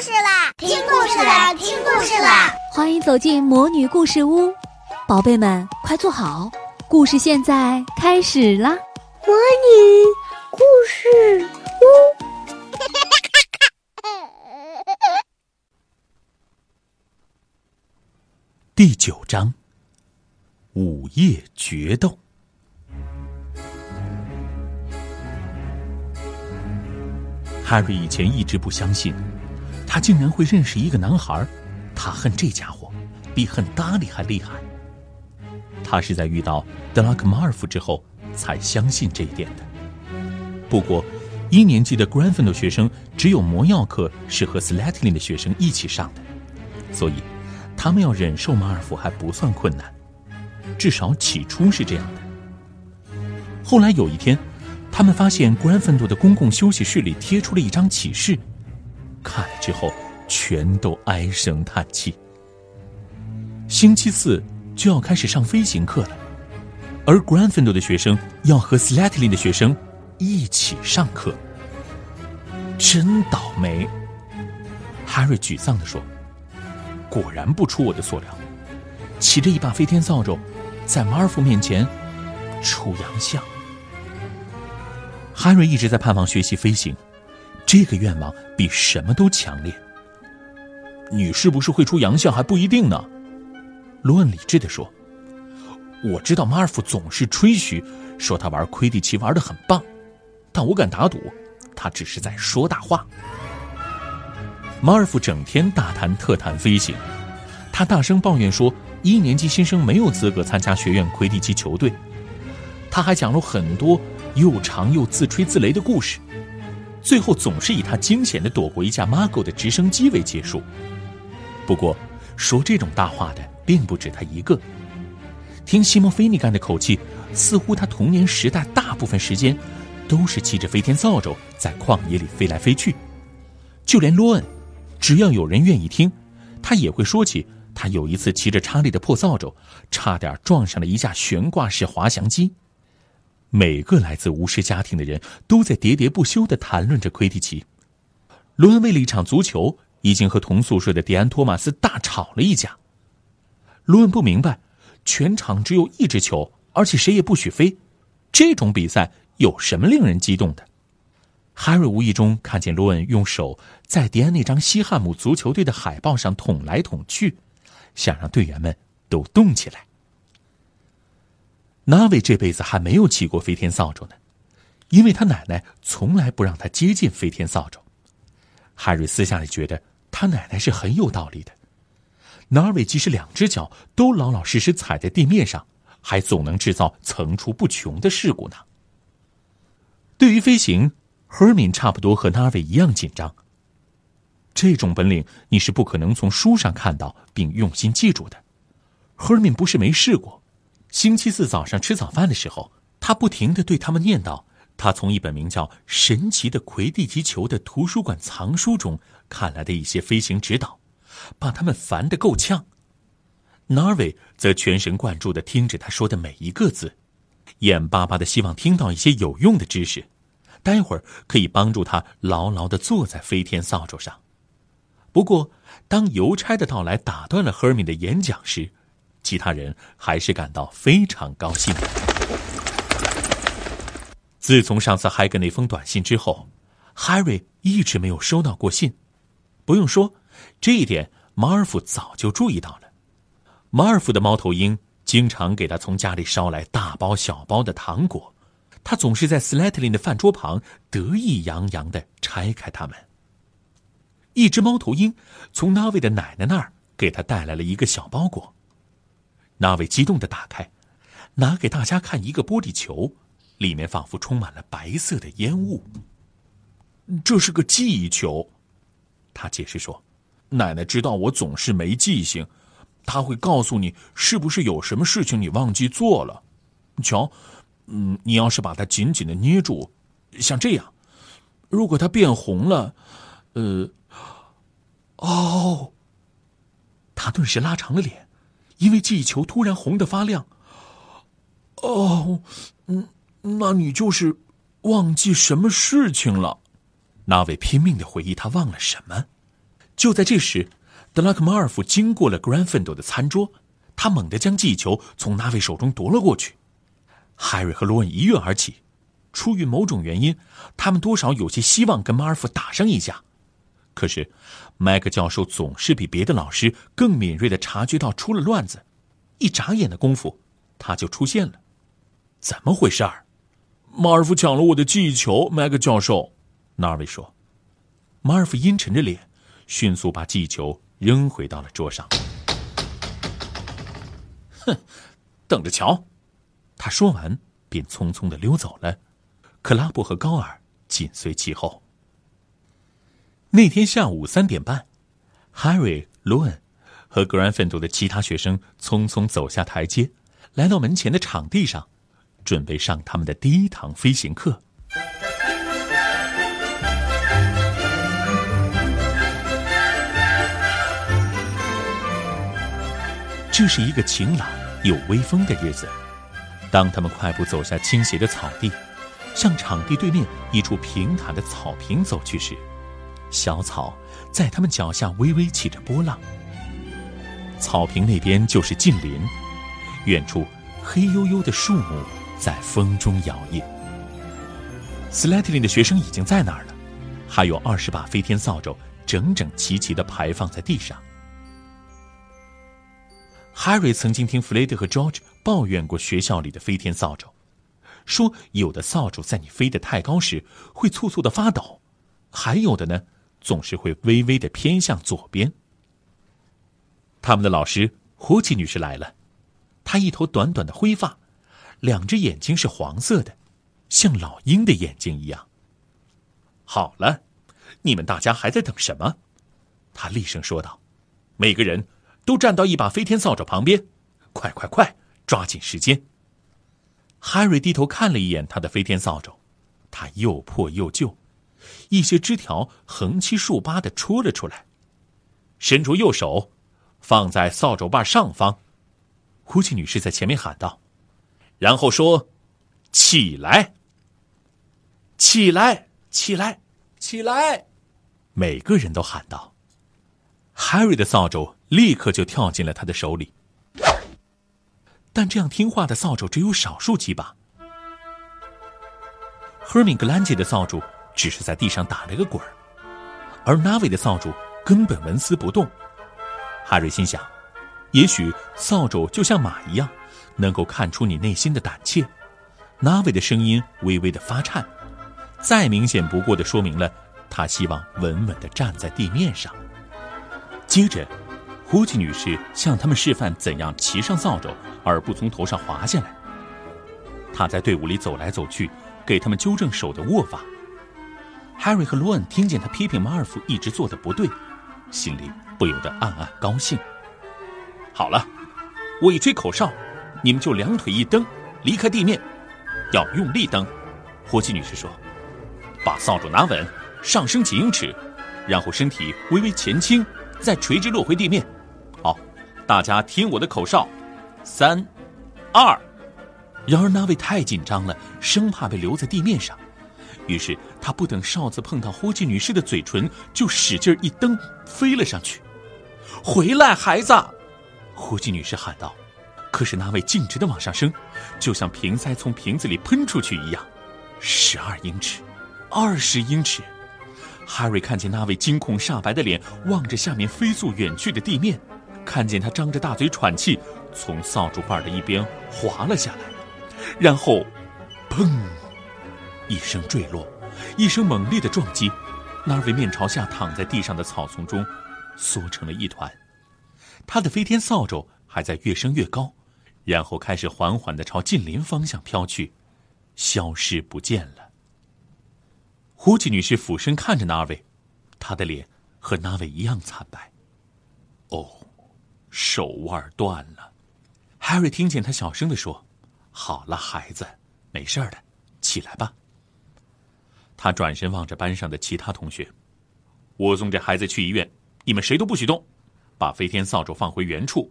事啦！听故事啦！听故事啦！欢迎走进魔女故事屋，宝贝们快坐好，故事现在开始啦！魔女故事屋，第九章：午夜决斗。Harry 以前一直不相信，他竟然会认识一个男孩。他恨这家伙，比恨达里还厉害。他是在遇到德拉克马尔夫之后才相信这一点的。不过，一年级的 Gryffindor 学生只有魔药课是和 Slytherin 的学生一起上的，所以他们要忍受马尔夫还不算困难，至少起初是这样的。后来有一天。他们发现格兰芬多的公共休息室里贴出了一张启示，之后全都唉声叹气。星期四就要开始上飞行课了，而格兰芬多的学生要和斯莱特林的学生一起上课，真倒霉。哈瑞沮丧地说：“果然不出我的所料，骑着一把飞天扫帚，在马尔福面前出洋相。”哈瑞一直在盼望学习飞行，这个愿望比什么都强烈。你是不是会出洋相还不一定呢？罗恩理智地说：“我知道马尔福总是吹嘘说他玩魁地奇玩的很棒，但我敢打赌，他只是在说大话。”马尔福整天大谈特谈飞行，他大声抱怨说一年级新生没有资格参加学院魁地奇球队。他还讲了很多。又长又自吹自擂的故事，最后总是以他惊险的躲过一架 Margo 的直升机为结束。不过，说这种大话的并不止他一个。听西蒙菲尼干的口气，似乎他童年时代大部分时间都是骑着飞天扫帚在旷野里飞来飞去。就连罗恩，只要有人愿意听，他也会说起他有一次骑着查理的破扫帚，差点撞上了一架悬挂式滑翔机。每个来自巫师家庭的人都在喋喋不休地谈论着魁地奇。罗恩为了一场足球，已经和同宿舍的迪安·托马斯大吵了一架。罗恩不明白，全场只有一只球，而且谁也不许飞，这种比赛有什么令人激动的？哈瑞无意中看见罗恩用手在迪安那张西汉姆足球队的海报上捅来捅去，想让队员们都动起来。纳维这辈子还没有骑过飞天扫帚呢，因为他奶奶从来不让他接近飞天扫帚。海瑞私下里觉得他奶奶是很有道理的。纳维即使两只脚都老老实实踩在地面上，还总能制造层出不穷的事故呢。对于飞行，赫敏差不多和纳维一样紧张。这种本领你是不可能从书上看到并用心记住的。赫敏不是没试过。星期四早上吃早饭的时候，他不停的对他们念叨他从一本名叫《神奇的魁地奇球》的图书馆藏书中看来的一些飞行指导，把他们烦得够呛。Narvi 则全神贯注的听着他说的每一个字，眼巴巴的希望听到一些有用的知识，待会儿可以帮助他牢牢的坐在飞天扫帚上。不过，当邮差的到来打断了 Hermi 的演讲时，其他人还是感到非常高兴。自从上次海格那封短信之后，Harry 一直没有收到过信。不用说，这一点马尔福早就注意到了。马尔福的猫头鹰经常给他从家里捎来大包小包的糖果，他总是在斯莱特林的饭桌旁得意洋洋的拆开它们。一只猫头鹰从纳维的奶奶那儿给他带来了一个小包裹。那位激动的打开，拿给大家看一个玻璃球，里面仿佛充满了白色的烟雾。这是个记忆球，他解释说：“奶奶知道我总是没记性，她会告诉你是不是有什么事情你忘记做了。瞧，嗯，你要是把它紧紧的捏住，像这样，如果它变红了，呃，哦。”他顿时拉长了脸。因为记忆球突然红的发亮。哦，嗯，那你就是忘记什么事情了？那位拼命的回忆他忘了什么，就在这时，德拉克马尔夫经过了 Granfendo 的餐桌，他猛地将记忆球从那位手中夺了过去。海瑞和罗恩一跃而起，出于某种原因，他们多少有些希望跟马尔夫打上一架。可是，麦克教授总是比别的老师更敏锐的察觉到出了乱子，一眨眼的功夫，他就出现了。怎么回事儿？马尔夫抢了我的记忆球，麦克教授。纳维说。马尔夫阴沉着脸，迅速把记忆球扔回到了桌上。哼，等着瞧！他说完，便匆匆的溜走了。克拉布和高尔紧随其后。那天下午三点半，Harry、罗恩和格兰芬多的其他学生匆匆走下台阶，来到门前的场地上，准备上他们的第一堂飞行课。这是一个晴朗有微风的日子。当他们快步走下倾斜的草地，向场地对面一处平坦的草坪走去时，小草在他们脚下微微起着波浪。草坪那边就是近邻，远处黑黝黝的树木在风中摇曳。斯莱特林的学生已经在那儿了，还有二十把飞天扫帚整整齐齐地排放在地上。Harry 曾经听弗雷德和 George 抱怨过学校里的飞天扫帚，说有的扫帚在你飞得太高时会簌簌的发抖，还有的呢总是会微微的偏向左边。他们的老师胡奇女士来了，她一头短短的灰发，两只眼睛是黄色的，像老鹰的眼睛一样。好了，你们大家还在等什么？她厉声说道：“每个人。”都站到一把飞天扫帚旁边，快快快，抓紧时间。哈瑞低头看了一眼他的飞天扫帚，它又破又旧，一些枝条横七竖八的戳了出来。伸出右手，放在扫帚把上方。呼气女士在前面喊道，然后说：“起来，起来，起来，起来！”每个人都喊道。Harry 的扫帚。立刻就跳进了他的手里，但这样听话的扫帚只有少数几把。赫敏格兰杰的扫帚只是在地上打了个滚儿，而纳维的扫帚根本纹丝不动。哈瑞心想，也许扫帚就像马一样，能够看出你内心的胆怯。Navi 的声音微微的发颤，再明显不过的说明了他希望稳稳的站在地面上。接着。胡奇女士向他们示范怎样骑上扫帚，而不从头上滑下来。她在队伍里走来走去，给他们纠正手的握法。Harry 和罗恩听见他批评马尔福一直做的不对，心里不由得暗暗高兴。好了，我一吹口哨，你们就两腿一蹬，离开地面，要用力蹬。胡奇女士说：“把扫帚拿稳，上升几英尺，然后身体微微前倾，再垂直落回地面。”好大家听我的口哨，三、二。然而那位太紧张了，生怕被留在地面上，于是他不等哨子碰到霍奇女士的嘴唇，就使劲一蹬，飞了上去。回来，孩子！霍奇女士喊道。可是那位径直的往上升，就像瓶塞从瓶子里喷出去一样。十二英尺，二十英尺。哈瑞看见那位惊恐煞白的脸，望着下面飞速远去的地面。看见他张着大嘴喘气，从扫帚把的一边滑了下来，然后，砰！一声坠落，一声猛烈的撞击，那位面朝下躺在地上的草丛中，缩成了一团。他的飞天扫帚还在越升越高，然后开始缓缓的朝近邻方向飘去，消失不见了。胡奇女士俯身看着那位，她的脸和那位一样惨白。哦。手腕断了，Harry 听见他小声的说：“好了，孩子，没事的，起来吧。”他转身望着班上的其他同学：“我送这孩子去医院，你们谁都不许动，把飞天扫帚放回原处，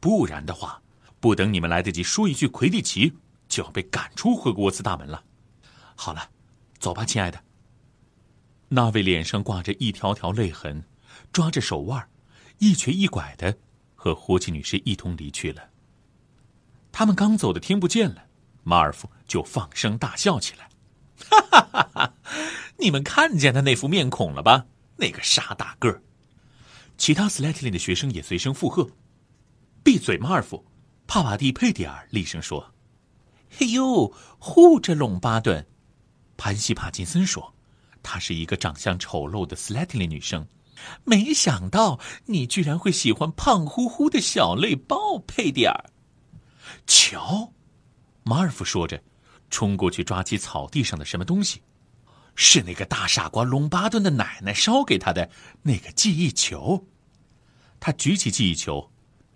不然的话，不等你们来得及说一句魁地奇，就要被赶出霍格沃茨大门了。好了，走吧，亲爱的。”那位脸上挂着一条条泪痕。抓着手腕，一瘸一拐的和胡奇女士一同离去了。他们刚走的听不见了，马尔福就放声大笑起来：“哈哈哈哈！你们看见他那副面孔了吧？那个傻大个儿！”其他斯莱特林的学生也随声附和：“闭嘴，马尔福！”帕瓦蒂·佩蒂尔厉声说：“嘿呦，护着隆巴顿！”潘西·帕金森说：“她是一个长相丑陋的斯莱特林女生。”没想到你居然会喜欢胖乎乎的小泪包，佩蒂尔。瞧，马尔福说着，冲过去抓起草地上的什么东西，是那个大傻瓜隆巴顿的奶奶烧给他的那个记忆球。他举起记忆球，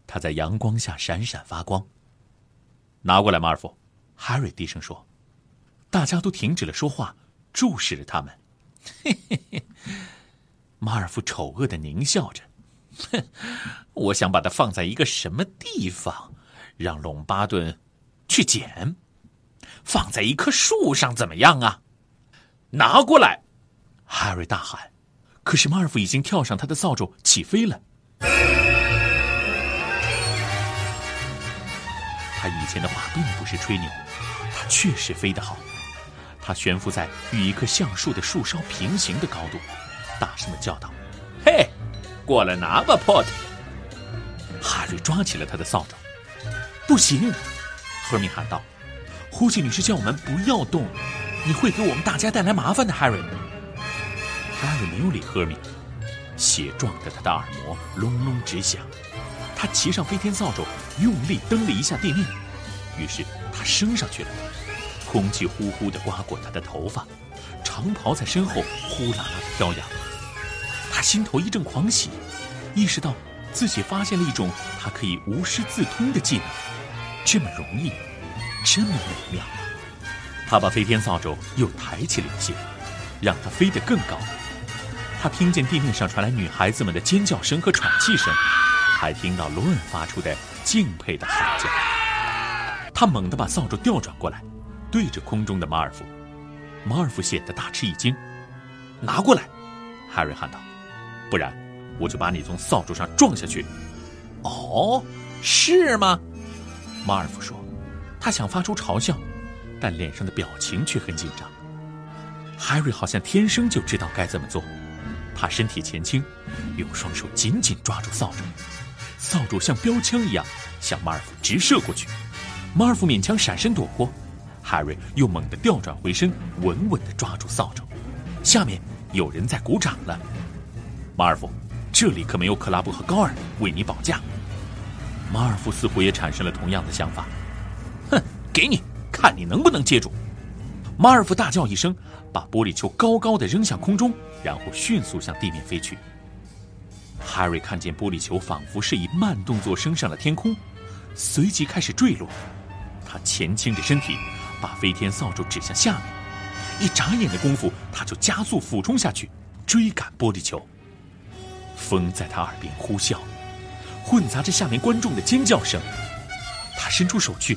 它在阳光下闪闪发光。拿过来，马尔福，哈瑞低声说。大家都停止了说话，注视着他们。嘿嘿嘿。马尔福丑恶的狞笑着，哼，我想把它放在一个什么地方，让隆巴顿去捡，放在一棵树上怎么样啊？拿过来！哈瑞大喊。可是马尔福已经跳上他的扫帚起飞了。他以前的话并不是吹牛，他确实飞得好。他悬浮在与一棵橡树的树梢平行的高度。大声的叫道：“嘿，过来拿吧，Pot！” 哈瑞抓起了他的扫帚。“不行！”赫米喊道，“呼气女士叫我们不要动，你会给我们大家带来麻烦的。”哈瑞。哈瑞没有理赫敏，血撞得他的耳膜隆隆直响。他骑上飞天扫帚，用力蹬了一下地面，于是他升上去了，空气呼呼地刮过他的头发，长袍在身后呼啦啦地飘扬。他心头一阵狂喜，意识到自己发现了一种他可以无师自通的技能，这么容易，这么美妙。他把飞天扫帚又抬起了一些，让它飞得更高。他听见地面上传来女孩子们的尖叫声和喘气声，还听到罗恩发出的敬佩的喊叫。他猛地把扫帚调转过来，对着空中的马尔福。马尔福显得大吃一惊，拿过来，哈瑞喊道。不然，我就把你从扫帚上撞下去。哦，是吗？马尔福说。他想发出嘲笑，但脸上的表情却很紧张。海瑞好像天生就知道该怎么做。他身体前倾，用双手紧紧抓住扫帚，扫帚像标枪一样向马尔福直射过去。马尔福勉强闪身躲过，海瑞又猛地调转回身，稳稳地抓住扫帚。下面有人在鼓掌了。马尔福，这里可没有克拉布和高尔为你保驾。马尔福似乎也产生了同样的想法。给你看你能不能接住！马尔福大叫一声，把玻璃球高高的扔向空中，然后迅速向地面飞去。哈瑞看见玻璃球仿佛是以慢动作升上了天空，随即开始坠落。他前倾着身体，把飞天扫帚指向下面。一眨眼的功夫，他就加速俯冲下去，追赶玻璃球。风在他耳边呼啸，混杂着下面观众的尖叫声。他伸出手去，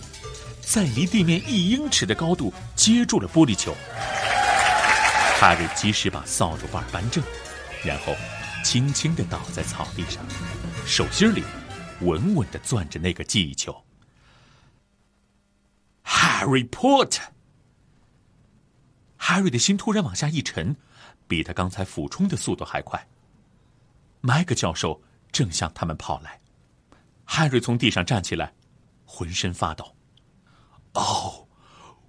在离地面一英尺的高度接住了玻璃球。哈瑞及时把扫帚把扳正，然后轻轻地倒在草地上，手心里稳稳地攥着那个记忆球。Harry Potter。哈瑞的心突然往下一沉，比他刚才俯冲的速度还快。麦克教授正向他们跑来，海瑞从地上站起来，浑身发抖。哦，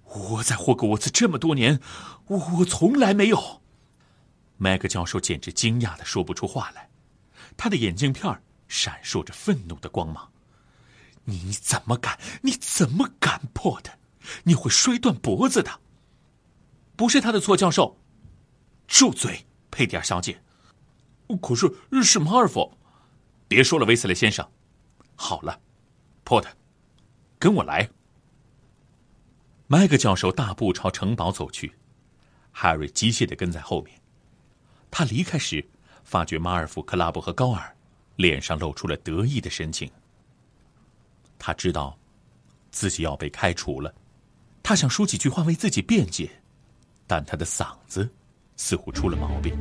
我在霍格沃茨这么多年，我我从来没有。麦克教授简直惊讶的说不出话来，他的眼镜片闪烁着愤怒的光芒。你怎么敢？你怎么敢破的？你会摔断脖子的。不是他的错，教授。住嘴，佩蒂尔小姐。可是是马尔福，别说了，威斯莱先生。好了，波特，跟我来。麦克教授大步朝城堡走去，哈瑞机械的跟在后面。他离开时，发觉马尔福、克拉布和高尔脸上露出了得意的神情。他知道自己要被开除了，他想说几句话为自己辩解，但他的嗓子似乎出了毛病。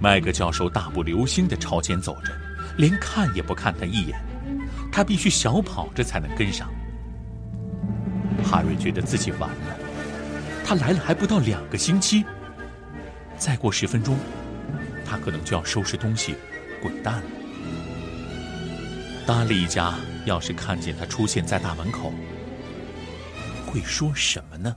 麦克教授大步流星地朝前走着，连看也不看他一眼。他必须小跑着才能跟上。哈瑞觉得自己完了，他来了还不到两个星期，再过十分钟，他可能就要收拾东西滚蛋了。达利一家要是看见他出现在大门口，会说什么呢？